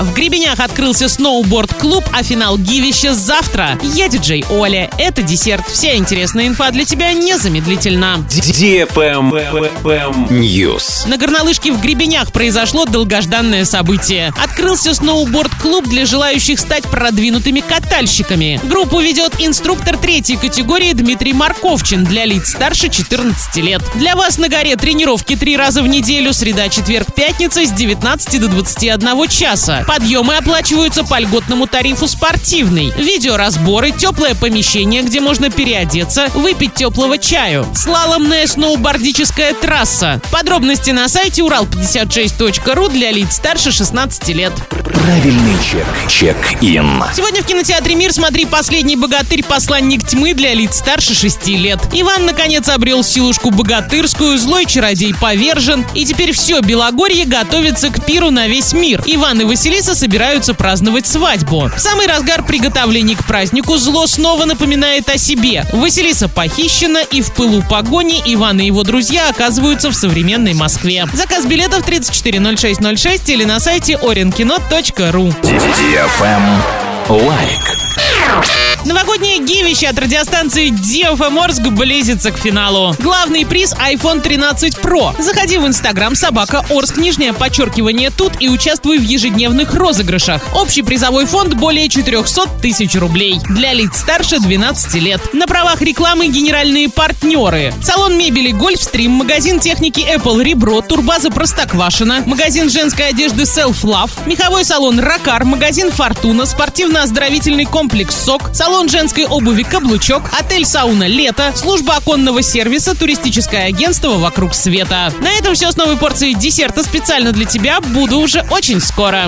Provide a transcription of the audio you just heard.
В Гребенях открылся сноуборд-клуб, а финал Гивища завтра. Я диджей Оля. Это десерт. Вся интересная инфа для тебя незамедлительно. News. На горнолыжке в Гребенях произошло долгожданное событие. Открылся сноуборд-клуб для желающих стать продвинутыми катальщиками. Группу ведет инструктор третьей категории Дмитрий Марковчин для лиц старше 14 лет. Для вас на горе тренировки три раза в неделю, среда, четверг, пятница с 19 до 21 часа. Подъемы оплачиваются по льготному тарифу спортивный. Видеоразборы, теплое помещение, где можно переодеться, выпить теплого чаю. Слаломная сноубордическая трасса. Подробности на сайте урал56.ру для лиц старше 16 лет. Правильный чек. Чек-ин. Сегодня в кинотеатре «Мир» смотри «Последний богатырь. Посланник тьмы» для лиц старше 6 лет. Иван, наконец, обрел силушку богатырскую, злой чародей повержен, и теперь все Белогорье готовится к пиру на весь мир. Иван и Василиса собираются праздновать свадьбу. В самый разгар приготовлений к празднику зло снова напоминает о себе. Василиса похищена, и в пылу погони Иван и его друзья оказываются в современной Москве. Заказ билетов 340606 или на сайте orinkino.ru. Like. Новогоднее гивище от радиостанции DFM Орск близится к финалу. Главный приз iPhone 13 Pro. Заходи в Instagram собака Орск, нижнее подчеркивание тут и участвуй в ежедневных розыгрышах. Общий призовой фонд более 400 тысяч рублей. Для лиц старше 12 лет. На правах рекламы генеральные партнеры. Салон мебели Гольфстрим, магазин техники Apple Ребро, турбаза Простоквашино, магазин женской одежды Self Love, меховой салон Ракар, магазин Фортуна, спортивно-оздоровительный комплекс СОК, салон женской обуви «Каблучок», отель «Сауна Лето», служба оконного сервиса, туристическое агентство «Вокруг света». На этом все с новой порцией десерта специально для тебя. Буду уже очень скоро.